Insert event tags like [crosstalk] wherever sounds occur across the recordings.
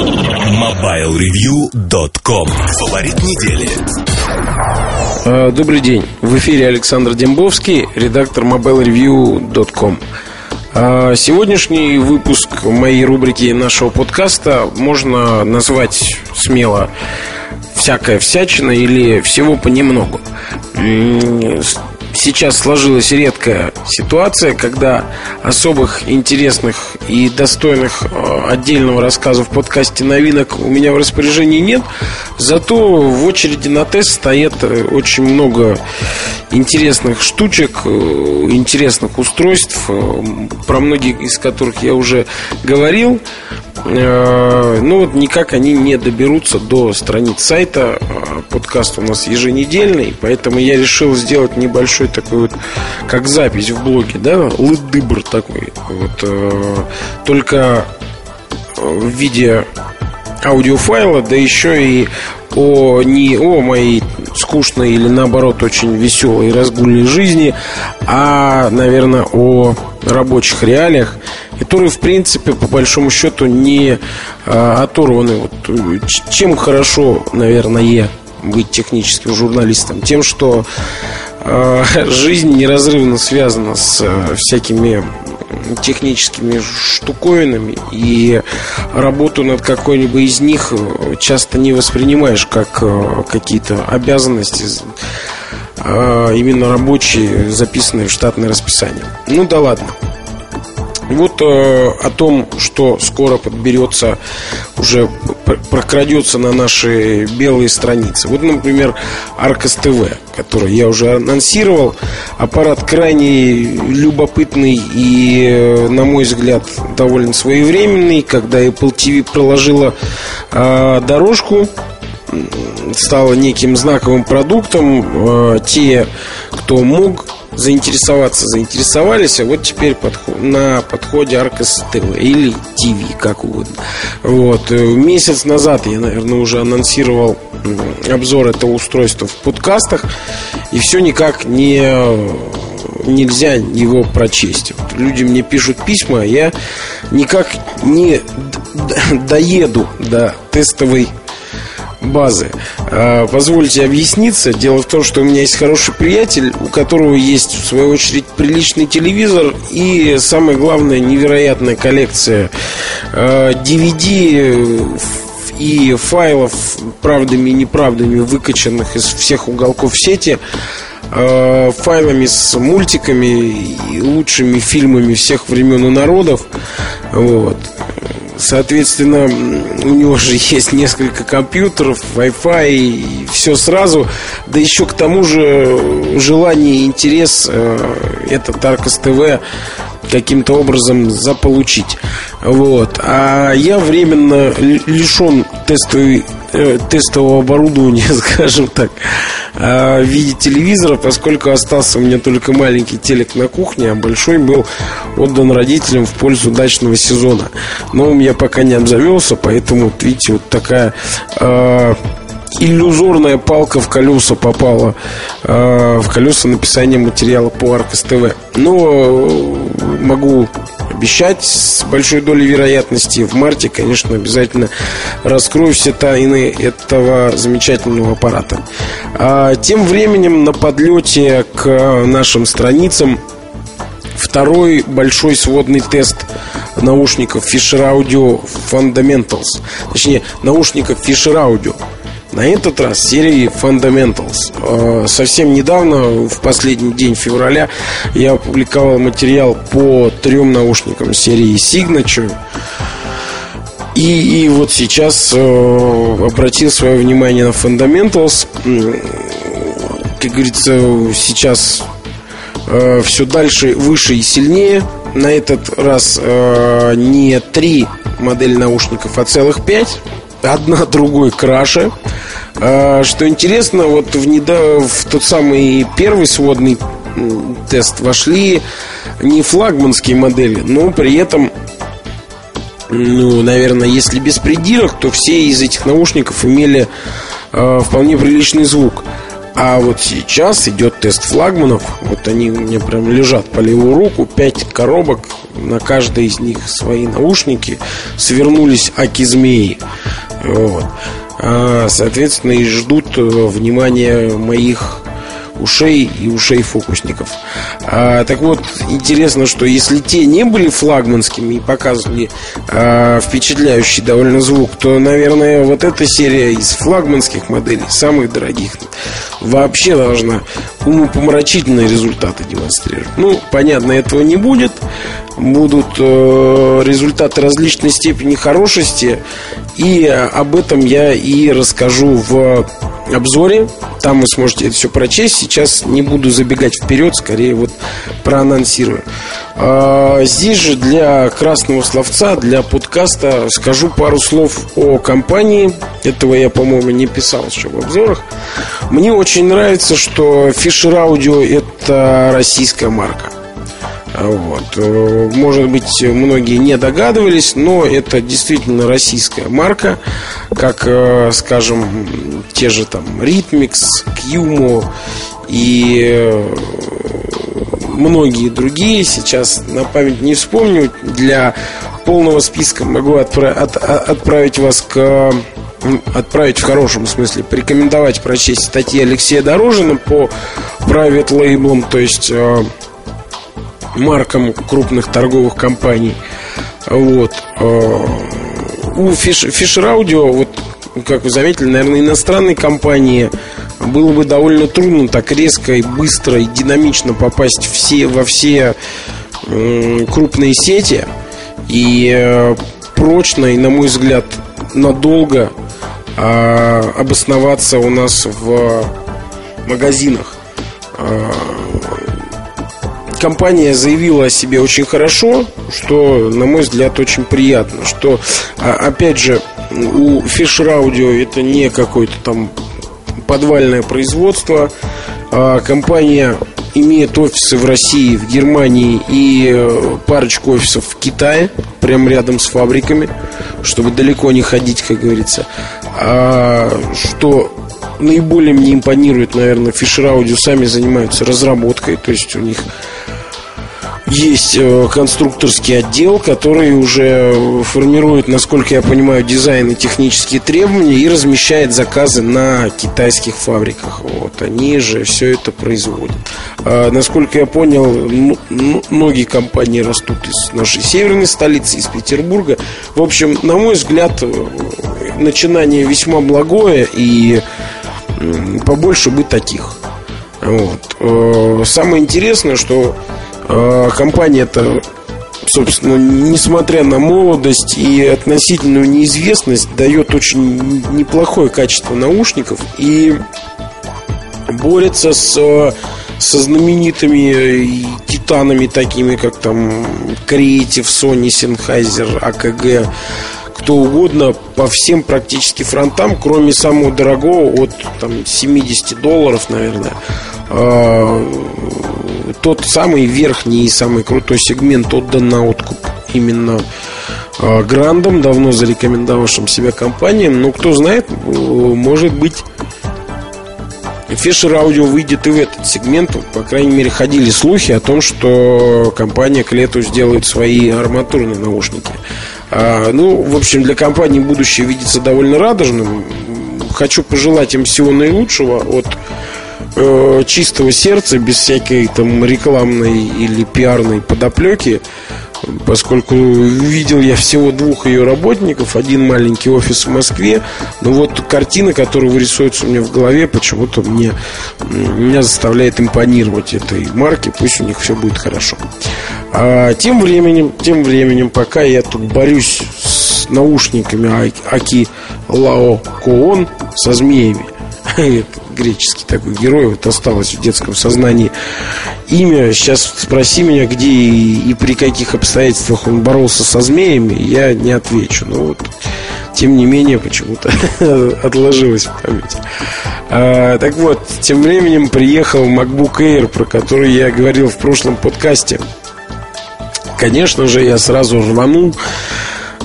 MobileReview.com Фаворит недели А, Добрый день. В эфире Александр Дембовский, редактор MobileReview.com. А, Сегодняшний выпуск моей рубрики нашего подкаста можно назвать смело всякая всячина или всего понемногу. Сейчас сложилась редкая ситуация, когда особых интересных и достойных э, отдельного рассказа в подкасте новинок у меня в распоряжении нет. Зато в очереди на тест стоят э, очень много интересных штучек, э, интересных устройств, про многие из которых я уже говорил. Э, Ну вот никак они не доберутся до страниц сайта. Э, Подкаст у нас еженедельный, поэтому я решил сделать небольшой такой вот, как запись в блоге, да, лыдыбр такой. Вот, э, только в виде аудиофайла, да еще и о не о моей скучной или наоборот очень веселой и разгульной жизни, а, наверное, о рабочих реалиях, которые, в принципе, по большому счету не а, оторваны. Вот, чем хорошо, наверное, быть техническим журналистом? Тем, что [laughs] жизнь неразрывно связана с э, всякими техническими штуковинами и работу над какой-либо из них э, часто не воспринимаешь как э, какие-то обязанности э, именно рабочие, записанные в штатное расписание. Ну да ладно. Вот э, о том, что скоро подберется, уже пр- прокрадется на наши белые страницы. Вот, например, Аркос ТВ, который я уже анонсировал. Аппарат крайне любопытный и, э, на мой взгляд, довольно своевременный. Когда Apple TV проложила э, дорожку стало неким знаковым продуктом. Э, Те, кто мог заинтересоваться, заинтересовались, а вот теперь подхо- на подходе Аркос ТВ или ТВ, как угодно. Вот. Э, Месяц назад я, наверное, уже анонсировал обзор этого устройства в подкастах, и все никак не нельзя его прочесть. Вот люди мне пишут письма, а я никак не доеду до тестовой базы. А, Позвольте объясниться. Дело в том, что у меня есть хороший приятель, у которого есть, в свою очередь, приличный телевизор и, самое главное, невероятная коллекция а, DVD и файлов, правдами и неправдами, выкачанных из всех уголков сети, э, файлами с мультиками и лучшими фильмами всех времен и народов. Вот. Соответственно, у него же есть несколько компьютеров, Wi-Fi и все сразу. Да еще к тому же желание и интерес э, этот Аркос ТВ каким-то образом заполучить. Вот. А я временно лишен тестовой, э, тестового оборудования, [laughs] скажем так, э, в виде телевизора, поскольку остался у меня только маленький телек на кухне, а большой был отдан родителям в пользу дачного сезона. Но у меня пока не обзавелся, поэтому, вот видите, вот такая э, иллюзорная палка в колеса попала э, в колеса написания материала по Аркос ТВ. Но э, могу обещать с большой долей вероятности в марте, конечно, обязательно раскрою все тайны этого замечательного аппарата. А тем временем на подлете к нашим страницам второй большой сводный тест наушников Fisher Audio Fundamentals. Точнее, наушников Fisher Audio. На этот раз серии Fundamentals. Э, Совсем недавно, в последний день февраля, я опубликовал материал по трем наушникам серии Signature. И, и вот сейчас э, обратил свое внимание на Fundamentals. Как говорится, сейчас все дальше, выше и сильнее. На этот раз э, не три модели наушников, а целых пять. Одна [laughs] другой краше. А, что интересно, вот в, недо... в тот самый первый сводный тест вошли не флагманские модели, но при этом ну, наверное, если без придирок, то все из этих наушников имели э, вполне приличный звук. А вот сейчас идет тест флагманов. Вот они у меня прям лежат по левую руку. Пять коробок. На каждой из них свои наушники. Свернулись аки-змеи. Вот. А, соответственно, и ждут э, внимания моих ушей и ушей фокусников. А, так вот, интересно, что если те не были флагманскими и показывали а, впечатляющий довольно звук, то, наверное, вот эта серия из флагманских моделей, самых дорогих, вообще должна умопомрачительные результаты демонстрировать. Ну, понятно, этого не будет. Будут э, результаты различной степени хорошести. И об этом я и расскажу в обзоре. Там вы сможете это все прочесть. Сейчас не буду забегать вперед, скорее вот проанонсирую. А, здесь же для красного словца, для подкаста скажу пару слов о компании. Этого я, по-моему, не писал еще в обзорах. Мне очень нравится, что Fisher Audio это российская марка. Вот. Э, может быть, многие не догадывались, но это действительно российская марка, как, э, скажем, те же там Rhythmix, Qmo и э, многие другие. Сейчас на память не вспомню. Для полного списка могу отправ- от- отправить вас к отправить в хорошем смысле, порекомендовать прочесть статьи Алексея Дорожина по private лейблам, то есть маркам крупных торговых компаний. Вот. Э, у Fisher Audio, вот, как вы заметили, наверное, иностранной компании было бы довольно трудно так резко и быстро и динамично попасть все, во все крупные сети и э, прочно и, на мой взгляд, надолго а, обосноваться у нас в магазинах. Компания заявила о себе очень хорошо, что, на мой взгляд, очень приятно. Что, а, опять же, у Fisher Audio это не какое-то там подвальное производство. А компания имеет офисы в России, в Германии и э, парочку офисов в Китае, прямо рядом с фабриками, чтобы далеко не ходить, как говорится. А, что наиболее мне импонирует, наверное, Fisher Audio сами занимаются разработкой, то есть у них есть э, конструкторский отдел, который уже формирует, насколько я понимаю, дизайн и технические требования и размещает заказы на китайских фабриках. Вот, они же все это производят. А, насколько я понял, многие компании растут из нашей северной столицы, из Петербурга. В общем, на мой взгляд, э, начинание весьма благое и побольше бы таких. Вот. Э, самое интересное, что а, компания-то, собственно, несмотря на молодость и относительную неизвестность, дает очень неплохое качество наушников и борется с со знаменитыми титанами, такими как там Creative, Sony, Sennheiser, AKG, кто угодно по всем практически фронтам, кроме самого дорогого от там 70 долларов, наверное. А, тот самый верхний и самый крутой сегмент отдан на откуп именно э, Грандом, давно зарекомендовавшим себя компаниям. Но кто знает, э, может быть, Fisher Audio выйдет и в этот сегмент. По крайней мере, ходили слухи о том, что компания к лету сделает свои арматурные наушники. А, ну, в общем, для компании будущее видится довольно радужным. Хочу пожелать им всего наилучшего от э, чистого сердца, без всякой там рекламной или пиарной подоплеки, поскольку видел я всего двух ее работников, один маленький офис в Москве, но вот картина, которая вырисуется у меня в голове, почему-то мне, меня заставляет импонировать этой марке, пусть у них все будет хорошо. А тем временем, тем временем, пока я тут борюсь с наушниками Аки Лао Коон со змеями, греческий такой герой, вот осталось в детском сознании имя. Сейчас спроси меня, где и, и при каких обстоятельствах он боролся со змеями, я не отвечу. Но вот, тем не менее, почему-то [laughs] отложилось в памяти. А, так вот, тем временем приехал MacBook Air, про который я говорил в прошлом подкасте. Конечно же, я сразу рванул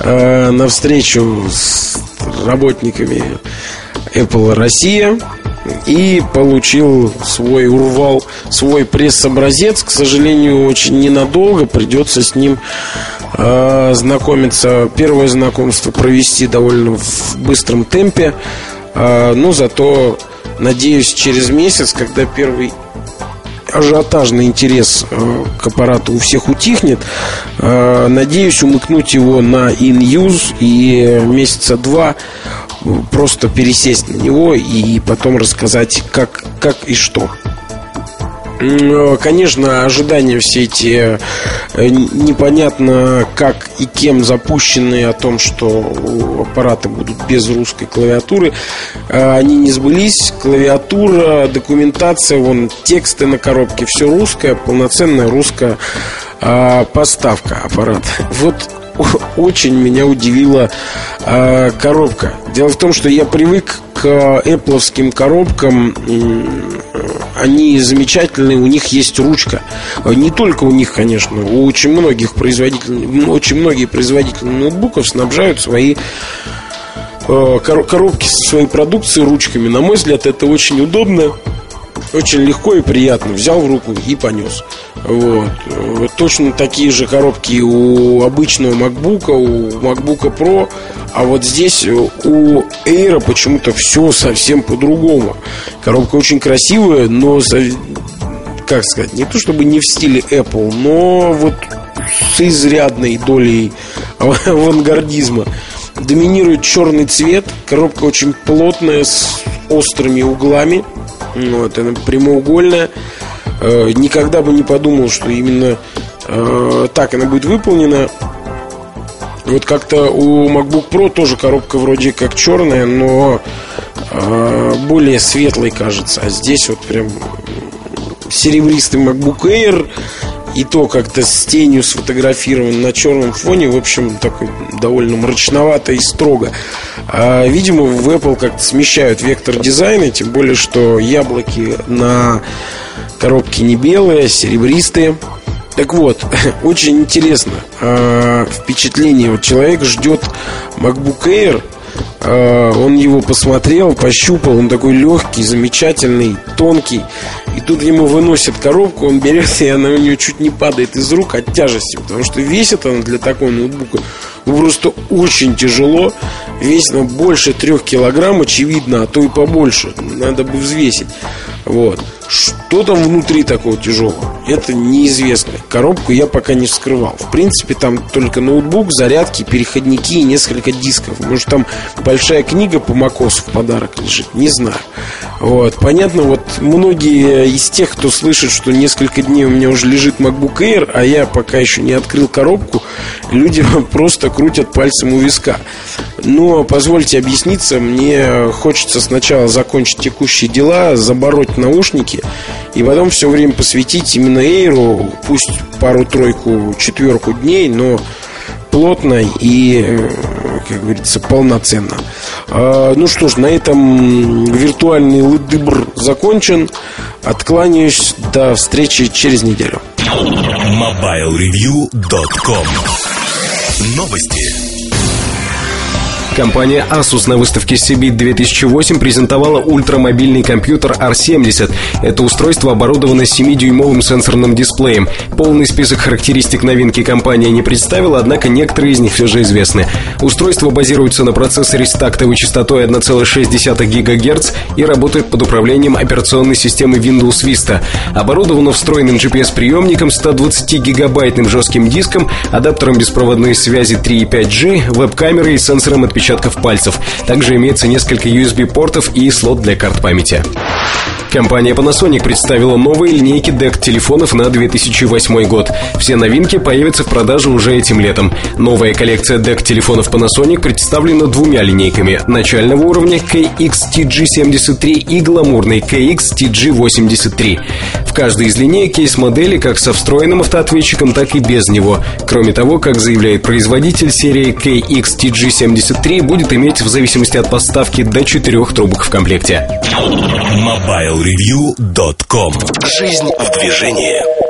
э, встречу с работниками Apple Россия и получил свой урвал, свой пресс-образец. К сожалению, очень ненадолго придется с ним э, знакомиться. Первое знакомство провести довольно в быстром темпе. Э, но зато, надеюсь, через месяц, когда первый ажиотажный интерес э, к аппарату у всех утихнет. Э, надеюсь умыкнуть его на in-use и месяца два просто пересесть на него и потом рассказать, как, как и что. Э, конечно, ожидания все эти э, непонятно как и кем запущенные о том, что аппараты будут без русской клавиатуры, э, они не сбылись. Клавиатура, документация, вон тексты на коробке, все русское, полноценная русская поставка аппарата. Вот [laughs] очень меня удивила э, коробка. Дело в том, что я привык к Apple коробкам. Они замечательные, у них есть ручка. Не только у них, конечно, у очень многих производителей, очень многие производители ноутбуков снабжают свои э, коробки со своей продукцией ручками. На мой взгляд, это очень удобно. Очень легко и приятно. Взял в руку и понес. Вот. вот точно такие же коробки у обычного MacBook, у MacBook Pro. А вот здесь у Air почему-то все совсем по-другому. Коробка очень красивая, но как сказать, не то чтобы не в стиле Apple, но вот с изрядной долей авангардизма. Доминирует черный цвет, коробка очень плотная, с острыми углами. Вот, она прямоугольная. Э, никогда бы не подумал, что именно э, так она будет выполнена. Вот как-то у MacBook Pro тоже коробка вроде как черная, но э, более светлой кажется. А здесь вот прям серебристый MacBook Air и то как-то с тенью сфотографирован на черном фоне, в общем, такой довольно мрачновато и строго. А, видимо, в Apple как-то смещают вектор дизайна, тем более, что яблоки на коробке не белые, а серебристые. Так вот, [laughs] очень интересно э, впечатление. Вот человек ждет MacBook Air, э, он его посмотрел, пощупал, он такой легкий, замечательный, тонкий. И тут ему выносят коробку, он берет, [laughs] и она у него чуть не падает из рук от тяжести, потому что весит она для такого ноутбука ну, просто очень тяжело. Весит она больше трех килограмм, очевидно, а то и побольше. Надо бы взвесить. Вот. Что там внутри такого тяжелого? Это неизвестно. Коробку я пока не вскрывал. В принципе, там только ноутбук, зарядки, переходники и несколько дисков. Может, там большая книга по Макосу в подарок лежит. Не знаю. Вот. Понятно, вот многие из тех, кто слышит, что несколько дней у меня уже лежит MacBook Air, а я пока еще не открыл коробку, люди [laughs] просто крутят пальцем у виска. Но позвольте объясниться, мне хочется сначала закончить текущие дела, забороть наушники и потом все время посвятить именно Эйру, пусть пару-тройку, четверку дней, но плотно и, э, как говорится, полноценно. А, ну что ж, на этом виртуальный лыдыбр закончен. Откланяюсь. До встречи через неделю. MobileReview.com Новости. Компания Asus на выставке CB 2008 презентовала ультрамобильный компьютер R70. Это устройство оборудовано 7-дюймовым сенсорным дисплеем. Полный список характеристик новинки компания не представила, однако некоторые из них все же известны. Устройство базируется на процессоре с тактовой частотой 1,6 ГГц и работает под управлением операционной системы Windows Vista. Оборудовано встроенным GPS-приемником, 120-гигабайтным жестким диском, адаптером беспроводной связи 3 и 5G, веб-камерой и сенсором отпечатка отпечатков пальцев. Также имеется несколько USB-портов и слот для карт памяти. Компания Panasonic представила новые линейки DEC-телефонов на 2008 год. Все новинки появятся в продаже уже этим летом. Новая коллекция DEC-телефонов Panasonic представлена двумя линейками. Начального уровня KX-TG73 и гламурный KX-TG83. В каждой из линеек есть модели как со встроенным автоответчиком, так и без него. Кроме того, как заявляет производитель, серия KX-TG73 будет иметь в зависимости от поставки до четырех трубок в комплекте. MobileReview.com Жизнь в движении